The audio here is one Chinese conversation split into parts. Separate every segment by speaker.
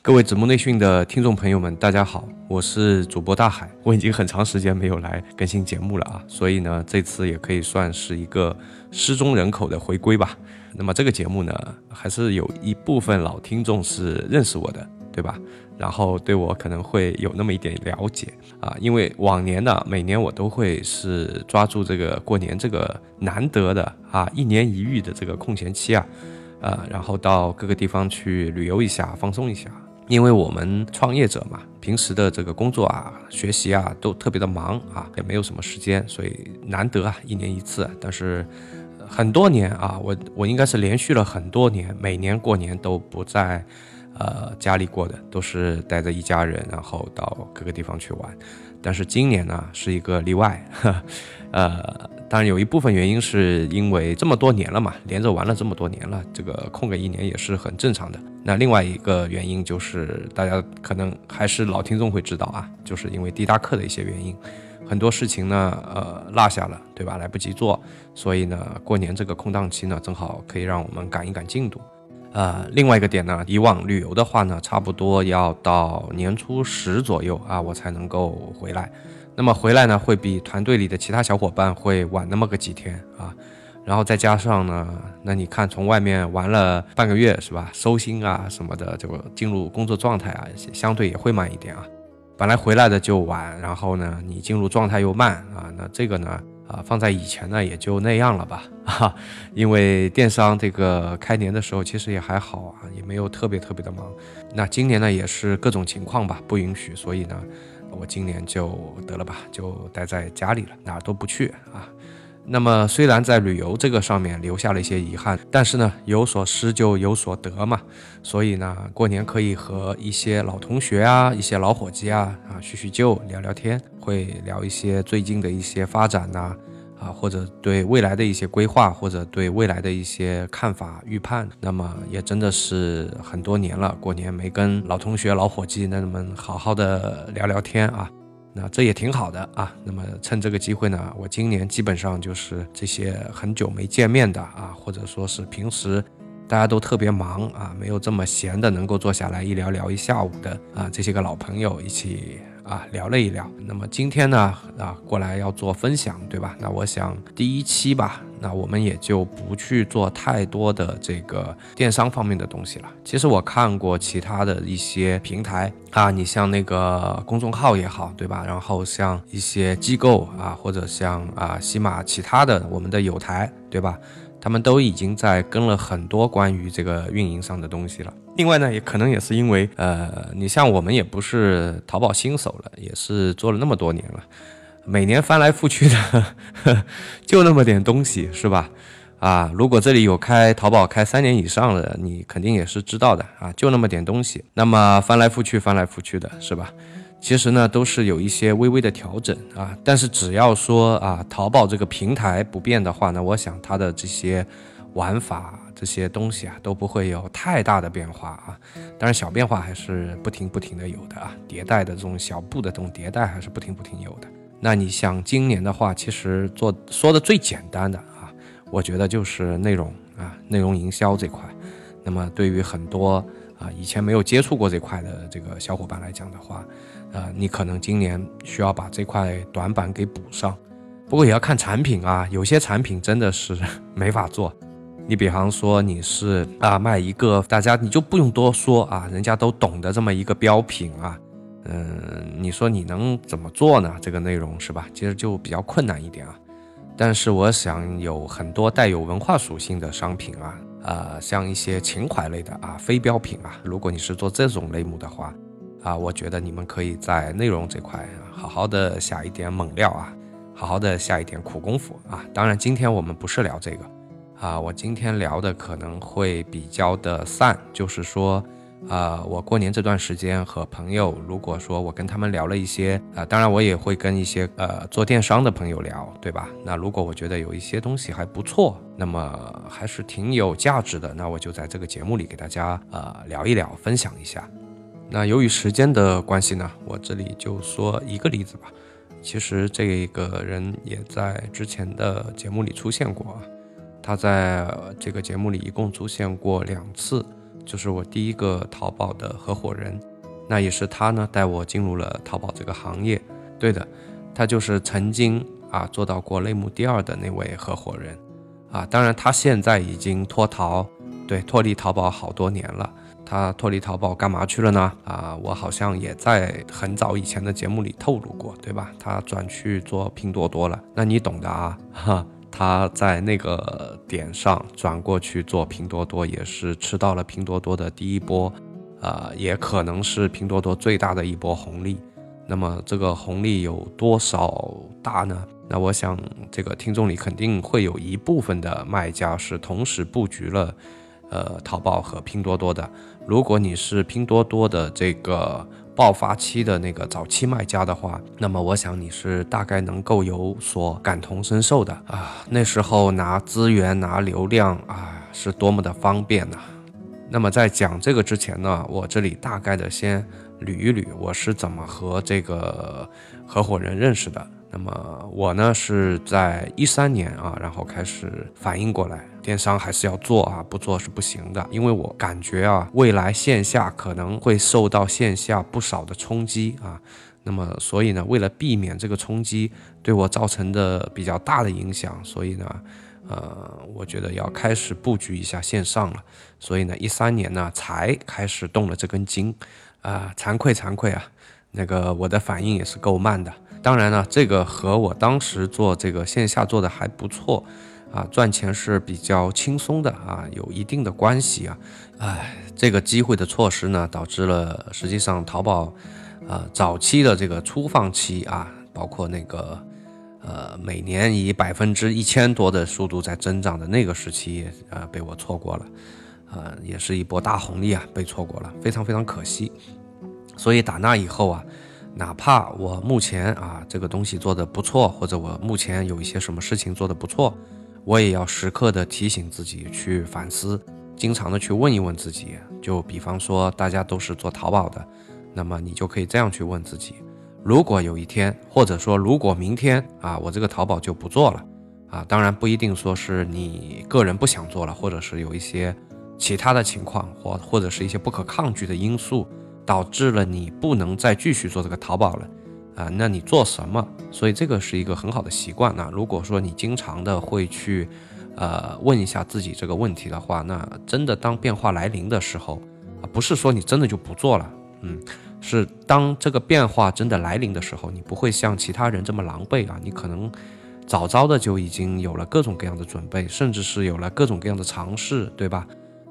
Speaker 1: 各位子木内训的听众朋友们，大家好，我是主播大海。我已经很长时间没有来更新节目了啊，所以呢，这次也可以算是一个失踪人口的回归吧。那么这个节目呢，还是有一部分老听众是认识我的，对吧？然后对我可能会有那么一点了解啊，因为往年呢，每年我都会是抓住这个过年这个难得的啊一年一遇的这个空闲期啊，呃，然后到各个地方去旅游一下，放松一下。因为我们创业者嘛，平时的这个工作啊、学习啊都特别的忙啊，也没有什么时间，所以难得啊一年一次。但是很多年啊，我我应该是连续了很多年，每年过年都不在呃家里过的，都是带着一家人，然后到各个地方去玩。但是今年呢是一个例外，呃。当然，有一部分原因是因为这么多年了嘛，连着玩了这么多年了，这个空个一年也是很正常的。那另外一个原因就是，大家可能还是老听众会知道啊，就是因为滴答课的一些原因，很多事情呢，呃，落下了，对吧？来不及做，所以呢，过年这个空档期呢，正好可以让我们赶一赶进度。呃，另外一个点呢，以往旅游的话呢，差不多要到年初十左右啊，我才能够回来。那么回来呢，会比团队里的其他小伙伴会晚那么个几天啊，然后再加上呢，那你看从外面玩了半个月是吧，收心啊什么的，就进入工作状态啊，相对也会慢一点啊。本来回来的就晚，然后呢，你进入状态又慢啊，那这个呢，啊，放在以前呢也就那样了吧，哈，因为电商这个开年的时候其实也还好啊，也没有特别特别的忙。那今年呢也是各种情况吧，不允许，所以呢。我今年就得了吧，就待在家里了，哪儿都不去啊。那么虽然在旅游这个上面留下了一些遗憾，但是呢，有所失就有所得嘛。所以呢，过年可以和一些老同学啊、一些老伙计啊啊叙叙旧、聊聊天，会聊一些最近的一些发展呐。啊，或者对未来的一些规划，或者对未来的一些看法预判，那么也真的是很多年了，过年没跟老同学、老伙计那们好好的聊聊天啊，那这也挺好的啊。那么趁这个机会呢，我今年基本上就是这些很久没见面的啊，或者说是平时大家都特别忙啊，没有这么闲的能够坐下来一聊聊一下午的啊，这些个老朋友一起。啊，聊了一聊。那么今天呢，啊，过来要做分享，对吧？那我想第一期吧，那我们也就不去做太多的这个电商方面的东西了。其实我看过其他的一些平台啊，你像那个公众号也好，对吧？然后像一些机构啊，或者像啊喜马其他的我们的有台，对吧？他们都已经在跟了很多关于这个运营上的东西了。另外呢，也可能也是因为，呃，你像我们也不是淘宝新手了，也是做了那么多年了，每年翻来覆去的，就那么点东西，是吧？啊，如果这里有开淘宝开三年以上的，你肯定也是知道的啊，就那么点东西，那么翻来覆去，翻来覆去的，是吧？其实呢，都是有一些微微的调整啊，但是只要说啊，淘宝这个平台不变的话呢，我想它的这些玩法这些东西啊，都不会有太大的变化啊。当然小变化还是不停不停的有的啊，迭代的这种小步的这种迭代还是不停不停有的。那你想今年的话，其实做说的最简单的啊，我觉得就是内容啊，内容营销这块。那么对于很多啊以前没有接触过这块的这个小伙伴来讲的话，呃，你可能今年需要把这块短板给补上，不过也要看产品啊，有些产品真的是 没法做。你比方说你是啊卖一个大家你就不用多说啊，人家都懂的这么一个标品啊，嗯，你说你能怎么做呢？这个内容是吧？其实就比较困难一点啊。但是我想有很多带有文化属性的商品啊，呃，像一些情怀类的啊，非标品啊，如果你是做这种类目的话。啊，我觉得你们可以在内容这块好好的下一点猛料啊，好好的下一点苦功夫啊。当然，今天我们不是聊这个啊，我今天聊的可能会比较的散，就是说，啊，我过年这段时间和朋友，如果说我跟他们聊了一些啊，当然我也会跟一些呃做电商的朋友聊，对吧？那如果我觉得有一些东西还不错，那么还是挺有价值的，那我就在这个节目里给大家呃聊一聊，分享一下。那由于时间的关系呢，我这里就说一个例子吧。其实这个人也在之前的节目里出现过啊，他在这个节目里一共出现过两次。就是我第一个淘宝的合伙人，那也是他呢带我进入了淘宝这个行业。对的，他就是曾经啊做到过类目第二的那位合伙人啊。当然，他现在已经脱淘，对，脱离淘宝好多年了。他脱离淘宝干嘛去了呢？啊，我好像也在很早以前的节目里透露过，对吧？他转去做拼多多了。那你懂的啊，哈。他在那个点上转过去做拼多多，也是吃到了拼多多的第一波，呃，也可能是拼多多最大的一波红利。那么这个红利有多少大呢？那我想这个听众里肯定会有一部分的卖家是同时布局了，呃，淘宝和拼多多的。如果你是拼多多的这个。爆发期的那个早期卖家的话，那么我想你是大概能够有所感同身受的啊。那时候拿资源拿流量啊，是多么的方便呐。那么在讲这个之前呢，我这里大概的先捋一捋我是怎么和这个合伙人认识的。那么我呢是在一三年啊，然后开始反应过来，电商还是要做啊，不做是不行的。因为我感觉啊，未来线下可能会受到线下不少的冲击啊。那么所以呢，为了避免这个冲击对我造成的比较大的影响，所以呢，呃，我觉得要开始布局一下线上了。所以呢，一三年呢才开始动了这根筋啊，惭愧惭愧啊，那个我的反应也是够慢的。当然呢，这个和我当时做这个线下做的还不错，啊，赚钱是比较轻松的啊，有一定的关系啊。哎，这个机会的错失呢，导致了实际上淘宝，呃，早期的这个初放期啊，包括那个，呃，每年以百分之一千多的速度在增长的那个时期，呃，被我错过了，呃，也是一波大红利啊，被错过了，非常非常可惜。所以打那以后啊。哪怕我目前啊这个东西做的不错，或者我目前有一些什么事情做的不错，我也要时刻的提醒自己去反思，经常的去问一问自己。就比方说大家都是做淘宝的，那么你就可以这样去问自己：如果有一天，或者说如果明天啊我这个淘宝就不做了啊，当然不一定说是你个人不想做了，或者是有一些其他的情况，或或者是一些不可抗拒的因素。导致了你不能再继续做这个淘宝了，啊，那你做什么？所以这个是一个很好的习惯。那如果说你经常的会去，呃，问一下自己这个问题的话，那真的当变化来临的时候，啊，不是说你真的就不做了，嗯，是当这个变化真的来临的时候，你不会像其他人这么狼狈啊，你可能早早的就已经有了各种各样的准备，甚至是有了各种各样的尝试，对吧？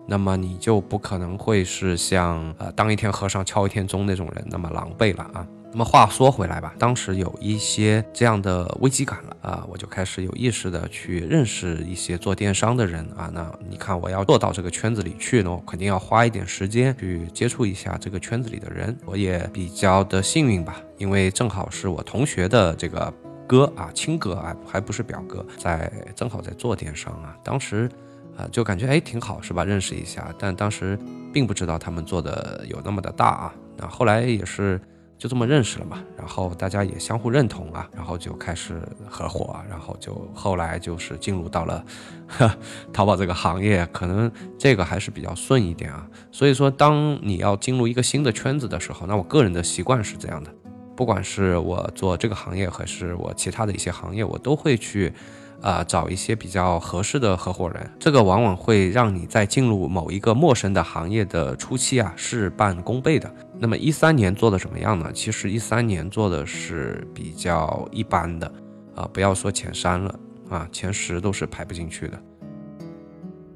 Speaker 1: 那么你就不可能会是像呃当一天和尚敲一天钟那种人那么狼狈了啊。那么话说回来吧，当时有一些这样的危机感了啊，我就开始有意识的去认识一些做电商的人啊。那你看我要做到这个圈子里去呢，我肯定要花一点时间去接触一下这个圈子里的人。我也比较的幸运吧，因为正好是我同学的这个哥啊，亲哥啊，还不是表哥，在正好在做电商啊，当时。啊，就感觉哎挺好，是吧？认识一下，但当时并不知道他们做的有那么的大啊。那后来也是就这么认识了嘛，然后大家也相互认同啊，然后就开始合伙啊，然后就后来就是进入到了呵 淘宝这个行业，可能这个还是比较顺一点啊。所以说，当你要进入一个新的圈子的时候，那我个人的习惯是这样的，不管是我做这个行业还是我其他的一些行业，我都会去。啊，找一些比较合适的合伙人，这个往往会让你在进入某一个陌生的行业的初期啊，事半功倍的。那么一三年做的怎么样呢？其实一三年做的是比较一般的，啊，不要说前三了啊，前十都是排不进去的。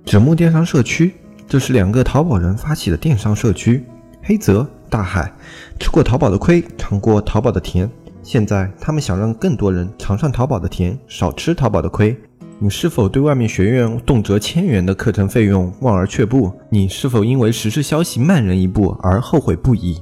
Speaker 2: 纸木电商社区，这是两个淘宝人发起的电商社区。黑泽、大海吃过淘宝的亏，尝过淘宝的甜。现在他们想让更多人尝上淘宝的甜，少吃淘宝的亏。你是否对外面学院动辄千元的课程费用望而却步？你是否因为实时消息慢人一步而后悔不已？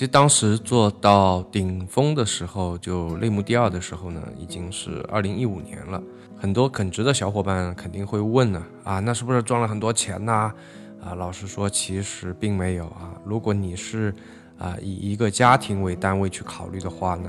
Speaker 1: 其实当时做到顶峰的时候，就类目第二的时候呢，已经是二零一五年了。很多肯直的小伙伴肯定会问呢，啊，那是不是赚了很多钱呢？啊，老实说，其实并没有啊。如果你是啊以一个家庭为单位去考虑的话呢？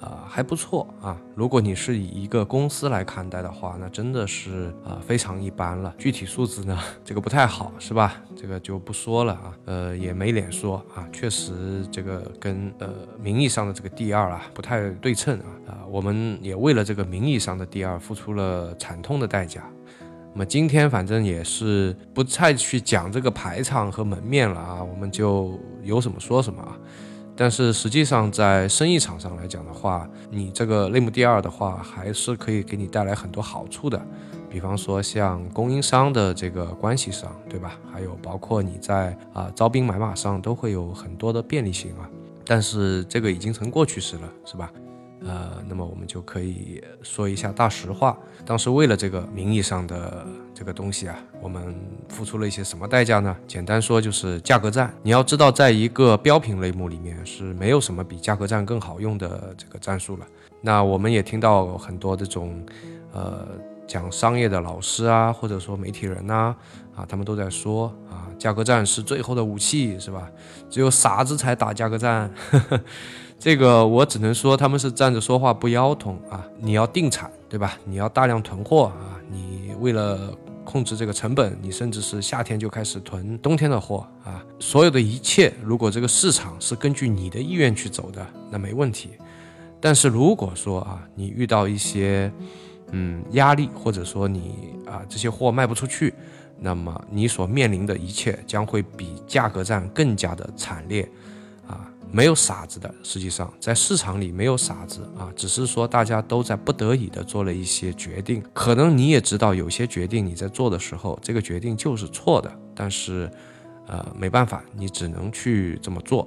Speaker 1: 啊，还不错啊。如果你是以一个公司来看待的话，那真的是啊非常一般了。具体数字呢，这个不太好，是吧？这个就不说了啊。呃，也没脸说啊。确实，这个跟呃名义上的这个第二啊不太对称啊。啊，我们也为了这个名义上的第二付出了惨痛的代价。那么今天反正也是不再去讲这个排场和门面了啊，我们就有什么说什么啊。但是实际上，在生意场上来讲的话，你这个类目第二的话，还是可以给你带来很多好处的。比方说，像供应商的这个关系上，对吧？还有包括你在啊招兵买马上，都会有很多的便利性啊。但是这个已经成过去式了，是吧？呃，那么我们就可以说一下大实话。当时为了这个名义上的这个东西啊，我们付出了一些什么代价呢？简单说就是价格战。你要知道，在一个标品类目里面是没有什么比价格战更好用的这个战术了。那我们也听到很多这种，呃，讲商业的老师啊，或者说媒体人呐，啊，他们都在说啊，价格战是最后的武器，是吧？只有傻子才打价格战。这个我只能说他们是站着说话不腰疼啊！你要定产，对吧？你要大量囤货啊！你为了控制这个成本，你甚至是夏天就开始囤冬天的货啊！所有的一切，如果这个市场是根据你的意愿去走的，那没问题。但是如果说啊，你遇到一些嗯压力，或者说你啊这些货卖不出去，那么你所面临的一切将会比价格战更加的惨烈。没有傻子的，实际上在市场里没有傻子啊，只是说大家都在不得已的做了一些决定。可能你也知道，有些决定你在做的时候，这个决定就是错的，但是，呃，没办法，你只能去这么做。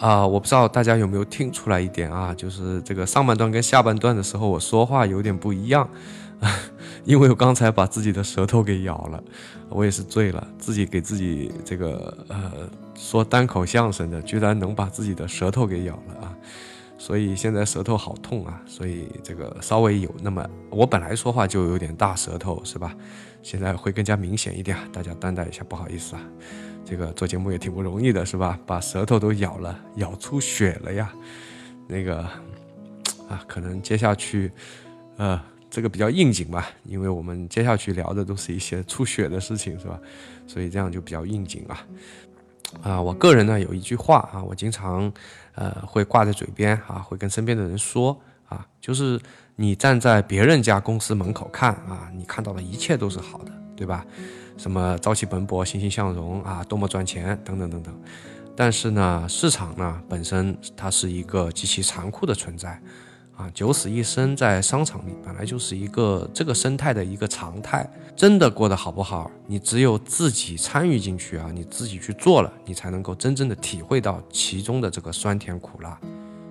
Speaker 1: 啊，我不知道大家有没有听出来一点啊，就是这个上半段跟下半段的时候，我说话有点不一样，因为我刚才把自己的舌头给咬了，我也是醉了，自己给自己这个呃。说单口相声的，居然能把自己的舌头给咬了啊！所以现在舌头好痛啊！所以这个稍微有那么，我本来说话就有点大舌头，是吧？现在会更加明显一点，大家担待一下，不好意思啊。这个做节目也挺不容易的，是吧？把舌头都咬了，咬出血了呀！那个啊，可能接下去，呃，这个比较应景吧，因为我们接下去聊的都是一些出血的事情，是吧？所以这样就比较应景啊。啊，我个人呢有一句话啊，我经常呃会挂在嘴边啊，会跟身边的人说啊，就是你站在别人家公司门口看啊，你看到的一切都是好的，对吧？什么朝气蓬勃、欣欣向荣啊，多么赚钱等等等等。但是呢，市场呢本身它是一个极其残酷的存在。啊，九死一生在商场里本来就是一个这个生态的一个常态。真的过得好不好，你只有自己参与进去啊，你自己去做了，你才能够真正的体会到其中的这个酸甜苦辣。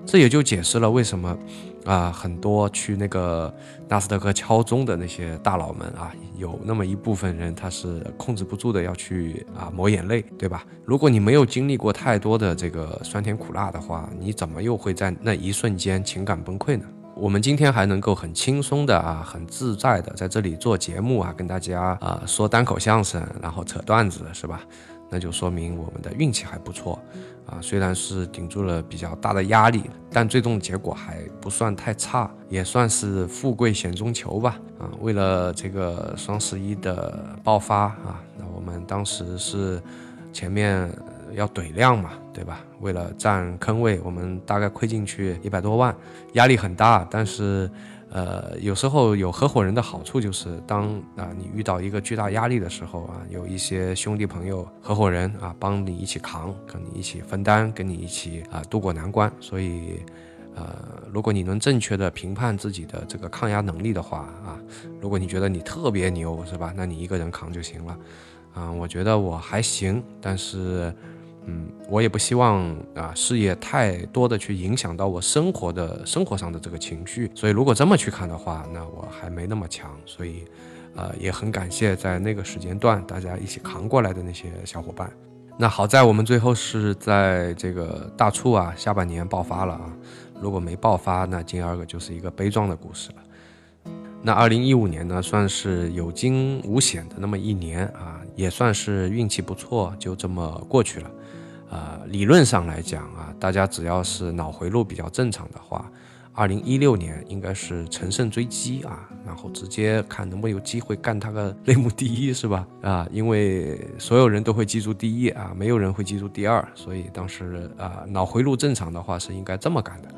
Speaker 1: 这也就解释了为什么啊，很多去那个纳斯达克敲钟的那些大佬们啊，有那么一部分人他是控制不住的要去啊抹眼泪，对吧？如果你没有经历过太多的这个酸甜苦辣的话，你怎么又会在那一瞬间情感崩溃呢？我们今天还能够很轻松的啊，很自在的在这里做节目啊，跟大家啊说单口相声，然后扯段子，是吧？那就说明我们的运气还不错啊，虽然是顶住了比较大的压力，但最终结果还不算太差，也算是富贵险中求吧。啊，为了这个双十一的爆发啊，那我们当时是前面要怼量嘛，对吧？为了占坑位，我们大概亏进去一百多万，压力很大，但是。呃，有时候有合伙人的好处就是，当啊你遇到一个巨大压力的时候啊，有一些兄弟朋友、合伙人啊帮你一起扛，跟你一起分担，跟你一起啊渡过难关。所以，呃，如果你能正确的评判自己的这个抗压能力的话啊，如果你觉得你特别牛，是吧？那你一个人扛就行了。啊，我觉得我还行，但是。嗯，我也不希望啊事业太多的去影响到我生活的生活上的这个情绪，所以如果这么去看的话，那我还没那么强，所以，呃，也很感谢在那个时间段大家一起扛过来的那些小伙伴。那好在我们最后是在这个大促啊下半年爆发了啊，如果没爆发，那金二个就是一个悲壮的故事了。那二零一五年呢，算是有惊无险的那么一年啊，也算是运气不错，就这么过去了。呃，理论上来讲啊，大家只要是脑回路比较正常的话，二零一六年应该是乘胜追击啊，然后直接看能不能有机会干他个 类目第一，是吧？啊，因为所有人都会记住第一啊，没有人会记住第二，所以当时啊，脑回路正常的话是应该这么干的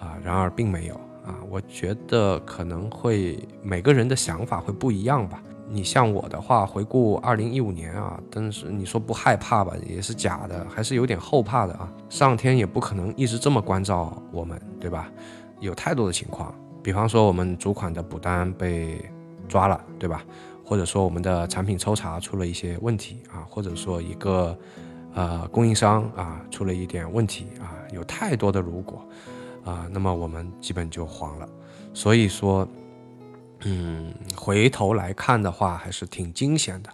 Speaker 1: 啊，然而并没有啊，我觉得可能会每个人的想法会不一样吧。你像我的话，回顾二零一五年啊，但是你说不害怕吧，也是假的，还是有点后怕的啊。上天也不可能一直这么关照我们，对吧？有太多的情况，比方说我们主款的补单被抓了，对吧？或者说我们的产品抽查出了一些问题啊，或者说一个呃供应商啊出了一点问题啊，有太多的如果啊，那么我们基本就黄了。所以说。嗯，回头来看的话，还是挺惊险的。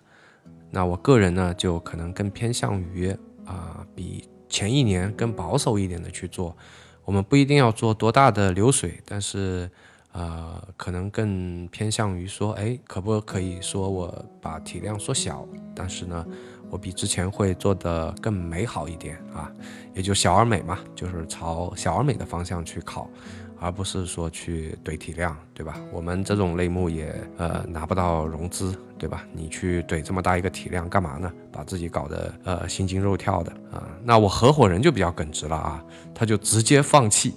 Speaker 1: 那我个人呢，就可能更偏向于啊，比前一年更保守一点的去做。我们不一定要做多大的流水，但是呃，可能更偏向于说，哎，可不可以说我把体量缩小？但是呢，我比之前会做的更美好一点啊，也就小而美嘛，就是朝小而美的方向去考。而不是说去怼体量，对吧？我们这种类目也呃拿不到融资，对吧？你去怼这么大一个体量干嘛呢？把自己搞得呃心惊肉跳的啊！那我合伙人就比较耿直了啊，他就直接放弃，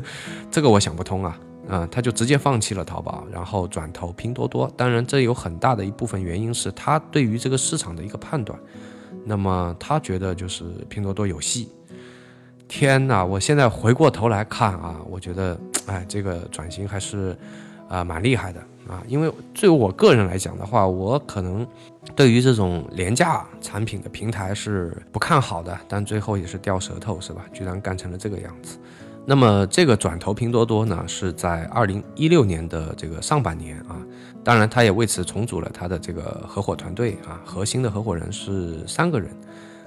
Speaker 1: 这个我想不通啊，啊，他就直接放弃了淘宝，然后转投拼多多。当然，这有很大的一部分原因是他对于这个市场的一个判断，那么他觉得就是拼多多有戏。天哪！我现在回过头来看啊，我觉得，哎，这个转型还是，啊，蛮厉害的啊。因为对我个人来讲的话，我可能对于这种廉价产品的平台是不看好的，但最后也是掉舌头，是吧？居然干成了这个样子。那么这个转投拼多多呢，是在二零一六年的这个上半年啊。当然，他也为此重组了他的这个合伙团队啊，核心的合伙人是三个人。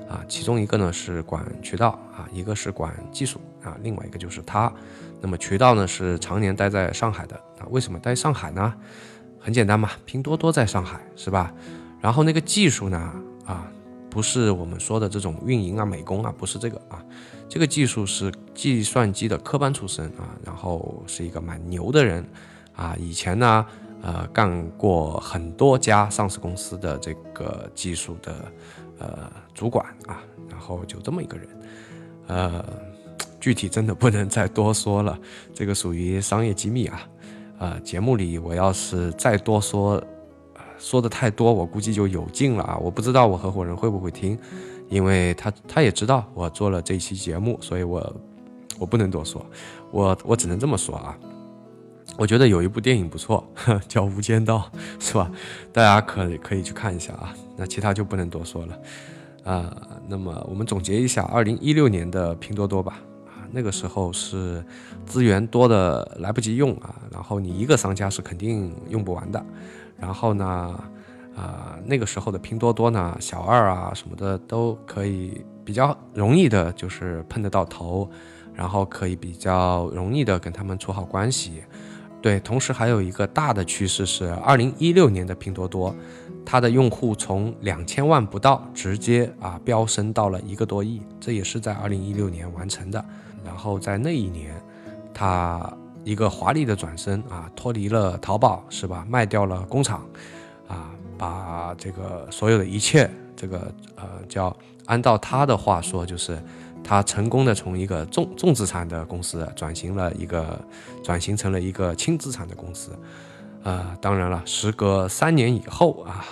Speaker 1: 啊，其中一个呢是管渠道啊，一个是管技术啊，另外一个就是他。那么渠道呢是常年待在上海的啊，为什么待上海呢？很简单嘛，拼多多在上海是吧？然后那个技术呢啊，不是我们说的这种运营啊、美工啊，不是这个啊，这个技术是计算机的科班出身啊，然后是一个蛮牛的人啊，以前呢呃干过很多家上市公司的这个技术的。呃，主管啊，然后就这么一个人，呃，具体真的不能再多说了，这个属于商业机密啊。呃，节目里我要是再多说，说的太多，我估计就有劲了啊。我不知道我合伙人会不会听，因为他他也知道我做了这期节目，所以我我不能多说，我我只能这么说啊。我觉得有一部电影不错，叫《无间道》，是吧？大家可可以去看一下啊。那其他就不能多说了，啊。那么我们总结一下，二零一六年的拼多多吧。那个时候是资源多的来不及用啊，然后你一个商家是肯定用不完的。然后呢，啊，那个时候的拼多多呢，小二啊什么的都可以比较容易的，就是碰得到头，然后可以比较容易的跟他们处好关系。对，同时还有一个大的趋势是，二零一六年的拼多多，它的用户从两千万不到，直接啊飙升到了一个多亿，这也是在二零一六年完成的。然后在那一年，他一个华丽的转身啊，脱离了淘宝，是吧？卖掉了工厂，啊，把这个所有的一切，这个呃叫按照他的话说，就是他成功的从一个重重资产的公司转型了一个转型成了一个轻资产的公司。呃，当然了，时隔三年以后啊，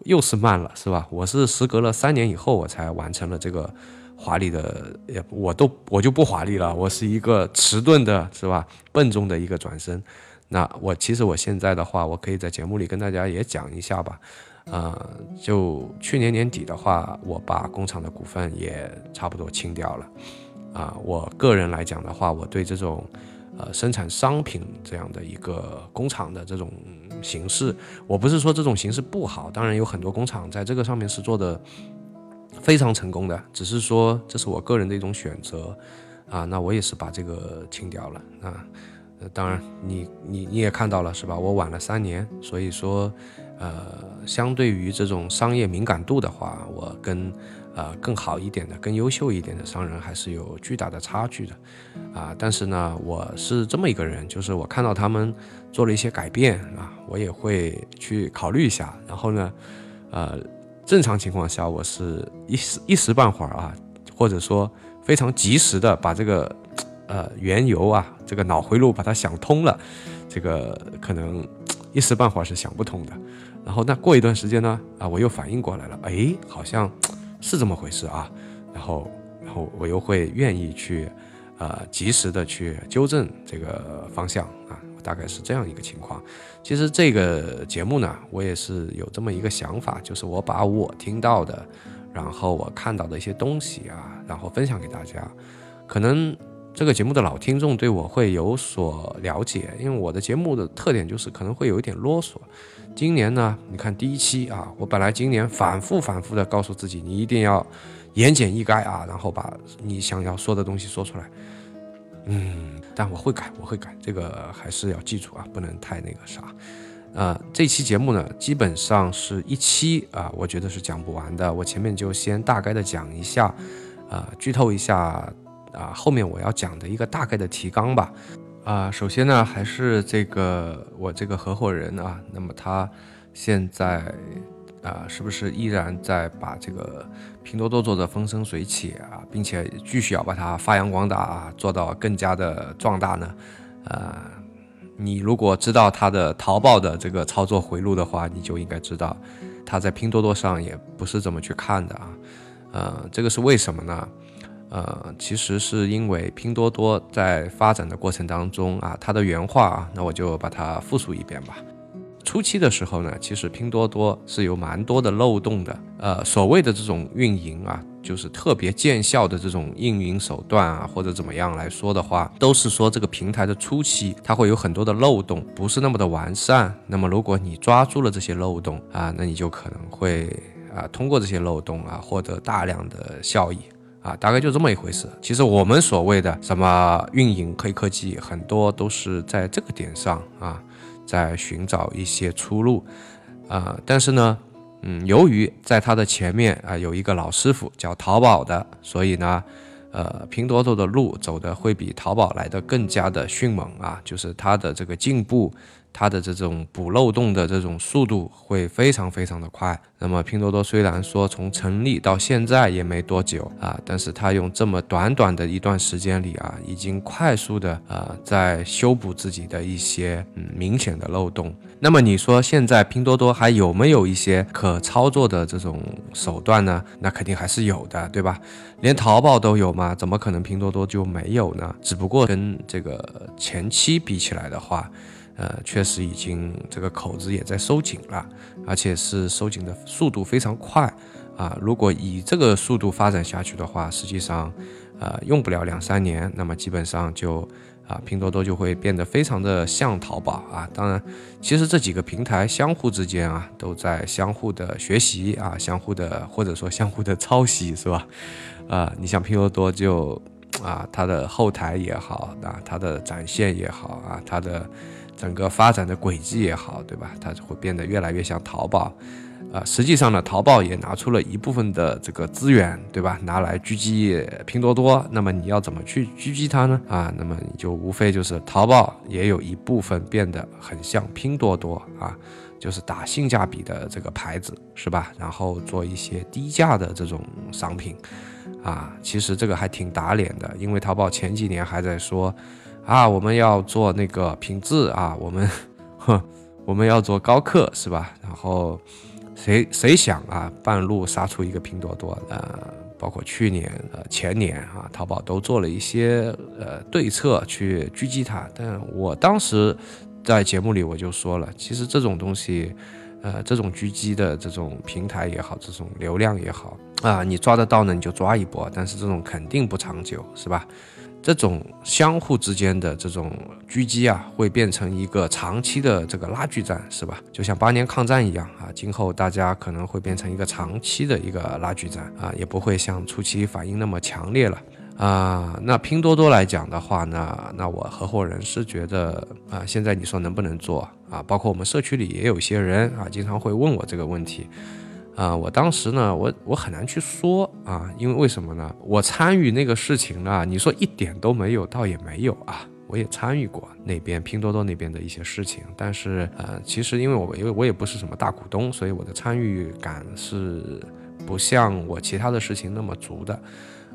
Speaker 1: 又是慢了，是吧？我是时隔了三年以后，我才完成了这个华丽的，也我都我就不华丽了，我是一个迟钝的，是吧？笨重的一个转身。那我其实我现在的话，我可以在节目里跟大家也讲一下吧。呃，就去年年底的话，我把工厂的股份也差不多清掉了。啊，我个人来讲的话，我对这种。呃，生产商品这样的一个工厂的这种形式，我不是说这种形式不好，当然有很多工厂在这个上面是做的非常成功的，只是说这是我个人的一种选择啊。那我也是把这个清掉了啊。当然，你你你也看到了是吧？我晚了三年，所以说，呃，相对于这种商业敏感度的话，我跟。呃，更好一点的、更优秀一点的商人还是有巨大的差距的，啊，但是呢，我是这么一个人，就是我看到他们做了一些改变啊，我也会去考虑一下。然后呢，呃，正常情况下，我是一时一时半会儿啊，或者说非常及时的把这个呃缘由啊，这个脑回路把它想通了，这个可能一时半会儿是想不通的。然后那过一段时间呢，啊，我又反应过来了，哎，好像。是这么回事啊，然后，然后我又会愿意去，呃，及时的去纠正这个方向啊，大概是这样一个情况。其实这个节目呢，我也是有这么一个想法，就是我把我听到的，然后我看到的一些东西啊，然后分享给大家。可能这个节目的老听众对我会有所了解，因为我的节目的特点就是可能会有一点啰嗦。今年呢，你看第一期啊，我本来今年反复反复的告诉自己，你一定要言简意赅啊，然后把你想要说的东西说出来。嗯，但我会改，我会改，这个还是要记住啊，不能太那个啥。呃，这期节目呢，基本上是一期啊，我觉得是讲不完的。我前面就先大概的讲一下，啊，剧透一下啊，后面我要讲的一个大概的提纲吧。啊，首先呢，还是这个我这个合伙人啊，那么他现在啊，是不是依然在把这个拼多多做的风生水起啊，并且继续要把它发扬光大啊，做到更加的壮大呢？呃，你如果知道他的淘宝的这个操作回路的话，你就应该知道他在拼多多上也不是这么去看的啊。呃，这个是为什么呢？呃，其实是因为拼多多在发展的过程当中啊，它的原话啊，那我就把它复述一遍吧。初期的时候呢，其实拼多多是有蛮多的漏洞的。呃，所谓的这种运营啊，就是特别见效的这种运营手段啊，或者怎么样来说的话，都是说这个平台的初期它会有很多的漏洞，不是那么的完善。那么如果你抓住了这些漏洞啊，那你就可能会啊，通过这些漏洞啊，获得大量的效益。啊，大概就这么一回事。其实我们所谓的什么运营黑科技，很多都是在这个点上啊，在寻找一些出路。啊，但是呢，嗯，由于在他的前面啊有一个老师傅叫淘宝的，所以呢，呃，拼多多的路走的会比淘宝来的更加的迅猛啊，就是它的这个进步。它的这种补漏洞的这种速度会非常非常的快。那么拼多多虽然说从成立到现在也没多久啊，但是它用这么短短的一段时间里啊，已经快速的啊在修补自己的一些嗯明显的漏洞。那么你说现在拼多多还有没有一些可操作的这种手段呢？那肯定还是有的，对吧？连淘宝都有嘛？怎么可能拼多多就没有呢？只不过跟这个前期比起来的话。呃，确实已经这个口子也在收紧了，而且是收紧的速度非常快啊！如果以这个速度发展下去的话，实际上，呃，用不了两三年，那么基本上就啊，拼多多就会变得非常的像淘宝啊！当然，其实这几个平台相互之间啊，都在相互的学习啊，相互的或者说相互的抄袭，是吧？啊，你像拼多多就啊，它的后台也好啊，它的展现也好啊，它的。整个发展的轨迹也好，对吧？它会变得越来越像淘宝，啊，实际上呢，淘宝也拿出了一部分的这个资源，对吧？拿来狙击拼多多。那么你要怎么去狙击它呢？啊，那么你就无非就是淘宝也有一部分变得很像拼多多啊，就是打性价比的这个牌子，是吧？然后做一些低价的这种商品，啊，其实这个还挺打脸的，因为淘宝前几年还在说，啊，我们要做那个品质啊，我们，哼，我们要做高客，是吧？然后谁谁想啊，半路杀出一个拼多多，呃，包括去年、呃前年啊，淘宝都做了一些呃对策去狙击它，但我当时。在节目里我就说了，其实这种东西，呃，这种狙击的这种平台也好，这种流量也好啊，你抓得到呢，你就抓一波，但是这种肯定不长久，是吧？这种相互之间的这种狙击啊，会变成一个长期的这个拉锯战，是吧？就像八年抗战一样啊，今后大家可能会变成一个长期的一个拉锯战啊，也不会像初期反应那么强烈了。啊，那拼多多来讲的话呢，那我合伙人是觉得啊，现在你说能不能做啊？包括我们社区里也有些人啊，经常会问我这个问题啊。我当时呢，我我很难去说啊，因为为什么呢？我参与那个事情呢，你说一点都没有，倒也没有啊。我也参与过那边拼多多那边的一些事情，但是呃，其实因为我因为我也不是什么大股东，所以我的参与感是不像我其他的事情那么足的。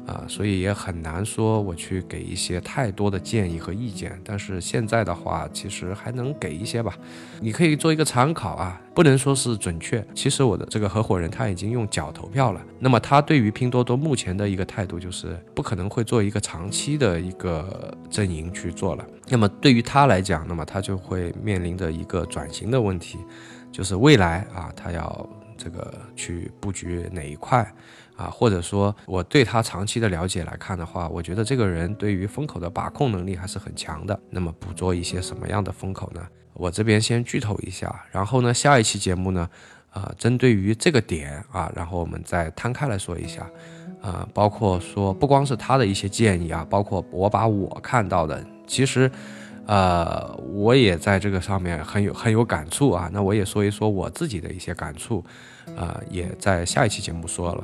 Speaker 1: 啊，所以也很难说我去给一些太多的建议和意见。但是现在的话，其实还能给一些吧，你可以做一个参考啊，不能说是准确。其实我的这个合伙人他已经用脚投票了，那么他对于拼多多目前的一个态度就是不可能会做一个长期的一个阵营去做了。那么对于他来讲，那么他就会面临着一个转型的问题，就是未来啊，他要这个去布局哪一块。啊，或者说我对他长期的了解来看的话，我觉得这个人对于风口的把控能力还是很强的。那么捕捉一些什么样的风口呢？我这边先剧透一下，然后呢，下一期节目呢，啊，针对于这个点啊，然后我们再摊开来说一下，啊，包括说不光是他的一些建议啊，包括我把我看到的，其实，呃，我也在这个上面很有很有感触啊。那我也说一说我自己的一些感触。啊，也在下一期节目说了，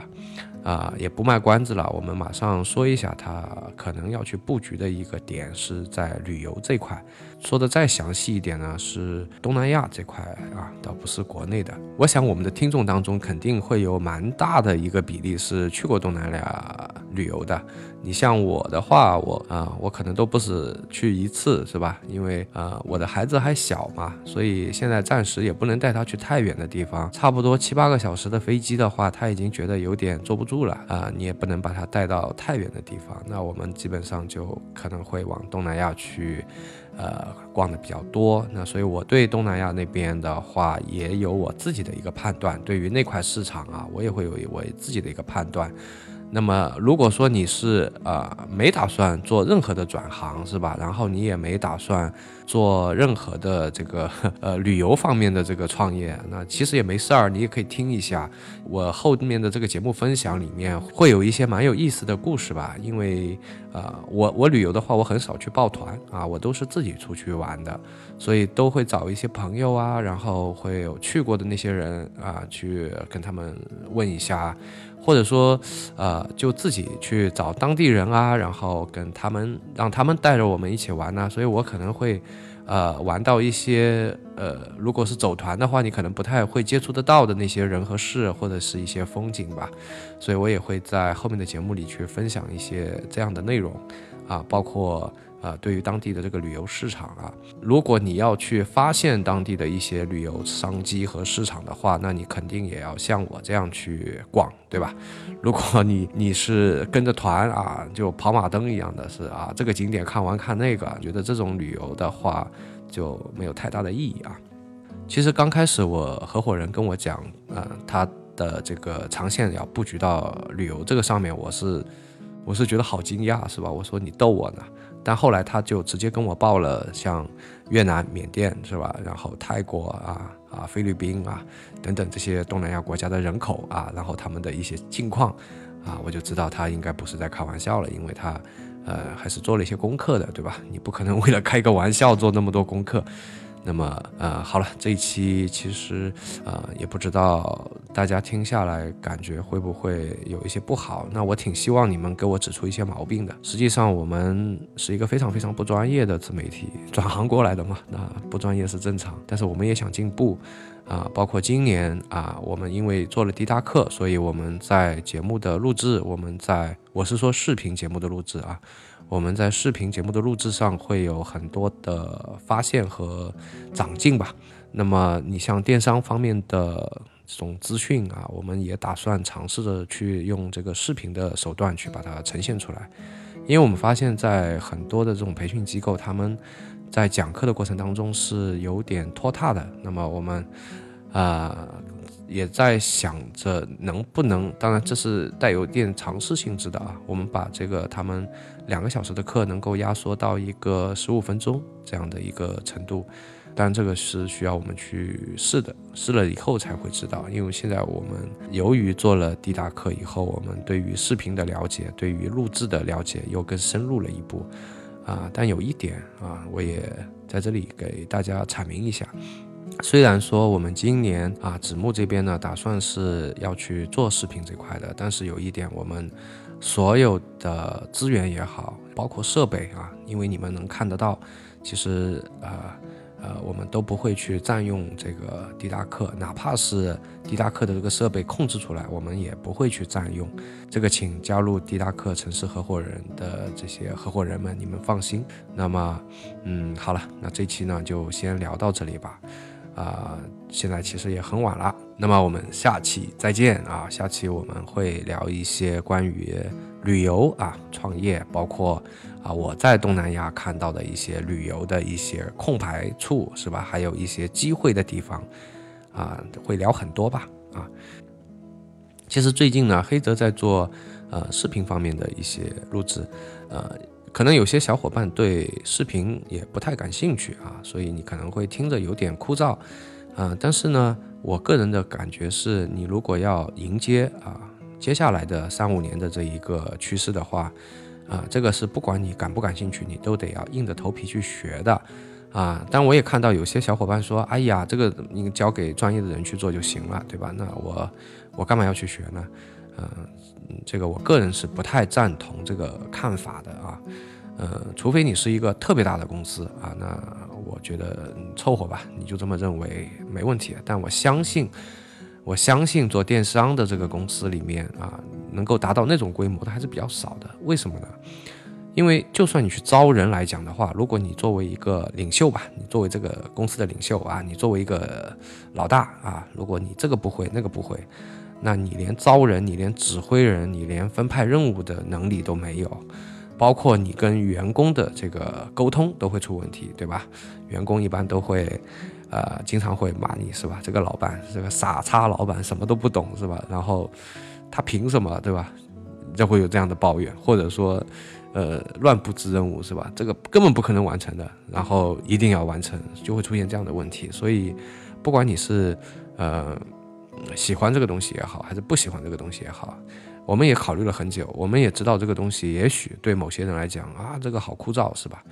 Speaker 1: 啊，也不卖关子了，我们马上说一下他可能要去布局的一个点是在旅游这块。说的再详细一点呢，是东南亚这块啊，倒不是国内的。我想我们的听众当中肯定会有蛮大的一个比例是去过东南亚旅游的。你像我的话，我啊，我可能都不是去一次，是吧？因为啊，我的孩子还小嘛，所以现在暂时也不能带他去太远的地方。差不多七八个小时的飞机的话，他已经觉得有点坐不住了啊。你也不能把他带到太远的地方。那我们基本上就可能会往东南亚去。呃，逛的比较多，那所以我对东南亚那边的话，也有我自己的一个判断。对于那块市场啊，我也会有我自己的一个判断。那么，如果说你是呃没打算做任何的转行，是吧？然后你也没打算做任何的这个 呃旅游方面的这个创业，那其实也没事儿，你也可以听一下我后面的这个节目分享，里面会有一些蛮有意思的故事吧。因为呃，我我旅游的话，我很少去抱团啊，我都是自己出去玩的，所以都会找一些朋友啊，然后会有去过的那些人啊，去跟他们问一下。或者说，呃，就自己去找当地人啊，然后跟他们，让他们带着我们一起玩呢。所以我可能会，呃，玩到一些，呃，如果是走团的话，你可能不太会接触得到的那些人和事，或者是一些风景吧。所以我也会在后面的节目里去分享一些这样的内容，啊，包括。啊，对于当地的这个旅游市场啊，如果你要去发现当地的一些旅游商机和市场的话，那你肯定也要像我这样去逛，对吧？如果你你是跟着团啊，就跑马灯一样的是啊，这个景点看完看那个，觉得这种旅游的话就没有太大的意义啊。其实刚开始我合伙人跟我讲，呃，他的这个长线要布局到旅游这个上面，我是我是觉得好惊讶，是吧？我说你逗我呢。但后来他就直接跟我报了像越南、缅甸是吧？然后泰国啊啊、菲律宾啊等等这些东南亚国家的人口啊，然后他们的一些境况啊，我就知道他应该不是在开玩笑了，因为他呃还是做了一些功课的，对吧？你不可能为了开个玩笑做那么多功课。那么呃，好了，这一期其实呃也不知道大家听下来感觉会不会有一些不好。那我挺希望你们给我指出一些毛病的。实际上我们是一个非常非常不专业的自媒体，转行过来的嘛，那不专业是正常。但是我们也想进步啊，包括今年啊，我们因为做了滴答课，所以我们在节目的录制，我们在我是说视频节目的录制啊。我们在视频节目的录制上会有很多的发现和长进吧。那么你像电商方面的这种资讯啊，我们也打算尝试着去用这个视频的手段去把它呈现出来。因为我们发现，在很多的这种培训机构，他们在讲课的过程当中是有点拖沓的。那么我们，啊。也在想着能不能，当然这是带有点尝试性质的啊。我们把这个他们两个小时的课能够压缩到一个十五分钟这样的一个程度，当然这个是需要我们去试的，试了以后才会知道。因为现在我们由于做了滴答课以后，我们对于视频的了解，对于录制的了解又更深入了一步啊。但有一点啊，我也在这里给大家阐明一下。虽然说我们今年啊，子木这边呢，打算是要去做视频这块的，但是有一点，我们所有的资源也好，包括设备啊，因为你们能看得到，其实呃呃，我们都不会去占用这个滴答课，哪怕是滴答课的这个设备控制出来，我们也不会去占用。这个，请加入滴答课城市合伙人的这些合伙人们，你们放心。那么，嗯，好了，那这期呢就先聊到这里吧。啊，现在其实也很晚了，那么我们下期再见啊！下期我们会聊一些关于旅游啊、创业，包括啊我在东南亚看到的一些旅游的一些空白处，是吧？还有一些机会的地方啊，会聊很多吧啊。其实最近呢，黑泽在做呃视频方面的一些录制，呃。可能有些小伙伴对视频也不太感兴趣啊，所以你可能会听着有点枯燥，啊，但是呢，我个人的感觉是，你如果要迎接啊接下来的三五年的这一个趋势的话，啊，这个是不管你感不感兴趣，你都得要硬着头皮去学的，啊，但我也看到有些小伙伴说，哎呀，这个你交给专业的人去做就行了，对吧？那我我干嘛要去学呢？嗯。这个我个人是不太赞同这个看法的啊，呃，除非你是一个特别大的公司啊，那我觉得凑合吧，你就这么认为没问题。但我相信，我相信做电商的这个公司里面啊，能够达到那种规模的还是比较少的。为什么呢？因为就算你去招人来讲的话，如果你作为一个领袖吧，你作为这个公司的领袖啊，你作为一个老大啊，如果你这个不会，那个不会。那你连招人，你连指挥人，你连分派任务的能力都没有，包括你跟员工的这个沟通都会出问题，对吧？员工一般都会，呃，经常会骂你是吧？这个老板，这个傻叉老板什么都不懂是吧？然后他凭什么对吧？就会有这样的抱怨，或者说，呃，乱布置任务是吧？这个根本不可能完成的，然后一定要完成，就会出现这样的问题。所以，不管你是，呃。喜欢这个东西也好，还是不喜欢这个东西也好，我们也考虑了很久。我们也知道这个东西也许对某些人来讲啊，这个好枯燥，是吧？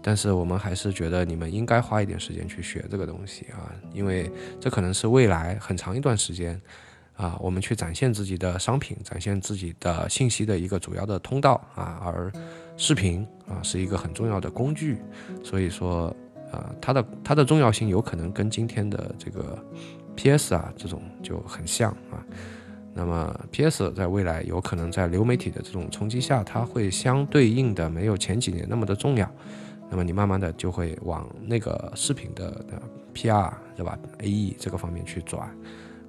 Speaker 1: 但是我们还是觉得你们应该花一点时间去学这个东西啊，因为这可能是未来很长一段时间啊，我们去展现自己的商品、展现自己的信息的一个主要的通道啊。而视频啊是一个很重要的工具，所以说啊，它的它的重要性有可能跟今天的这个。P.S. 啊，这种就很像啊。那么 P.S. 在未来有可能在流媒体的这种冲击下，它会相对应的没有前几年那么的重要。那么你慢慢的就会往那个视频的 P.R. 对吧？A.E. 这个方面去转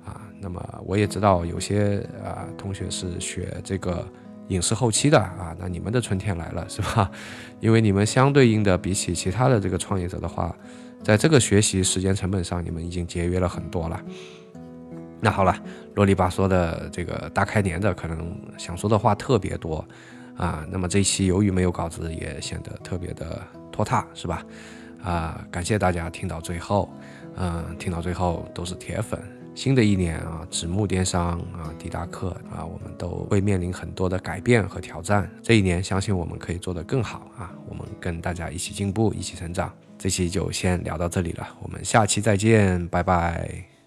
Speaker 1: 啊。那么我也知道有些啊同学是学这个影视后期的啊，那你们的春天来了是吧？因为你们相对应的比起其他的这个创业者的话。在这个学习时间成本上，你们已经节约了很多了。那好了，啰里吧嗦的这个大开年的，可能想说的话特别多啊。那么这一期由于没有稿子，也显得特别的拖沓，是吧？啊，感谢大家听到最后，嗯，听到最后都是铁粉。新的一年啊，纸木电商啊，迪达克啊，我们都会面临很多的改变和挑战。这一年，相信我们可以做得更好啊，我们跟大家一起进步，一起成长。这期就先聊到这里了，我们下期再见，拜拜。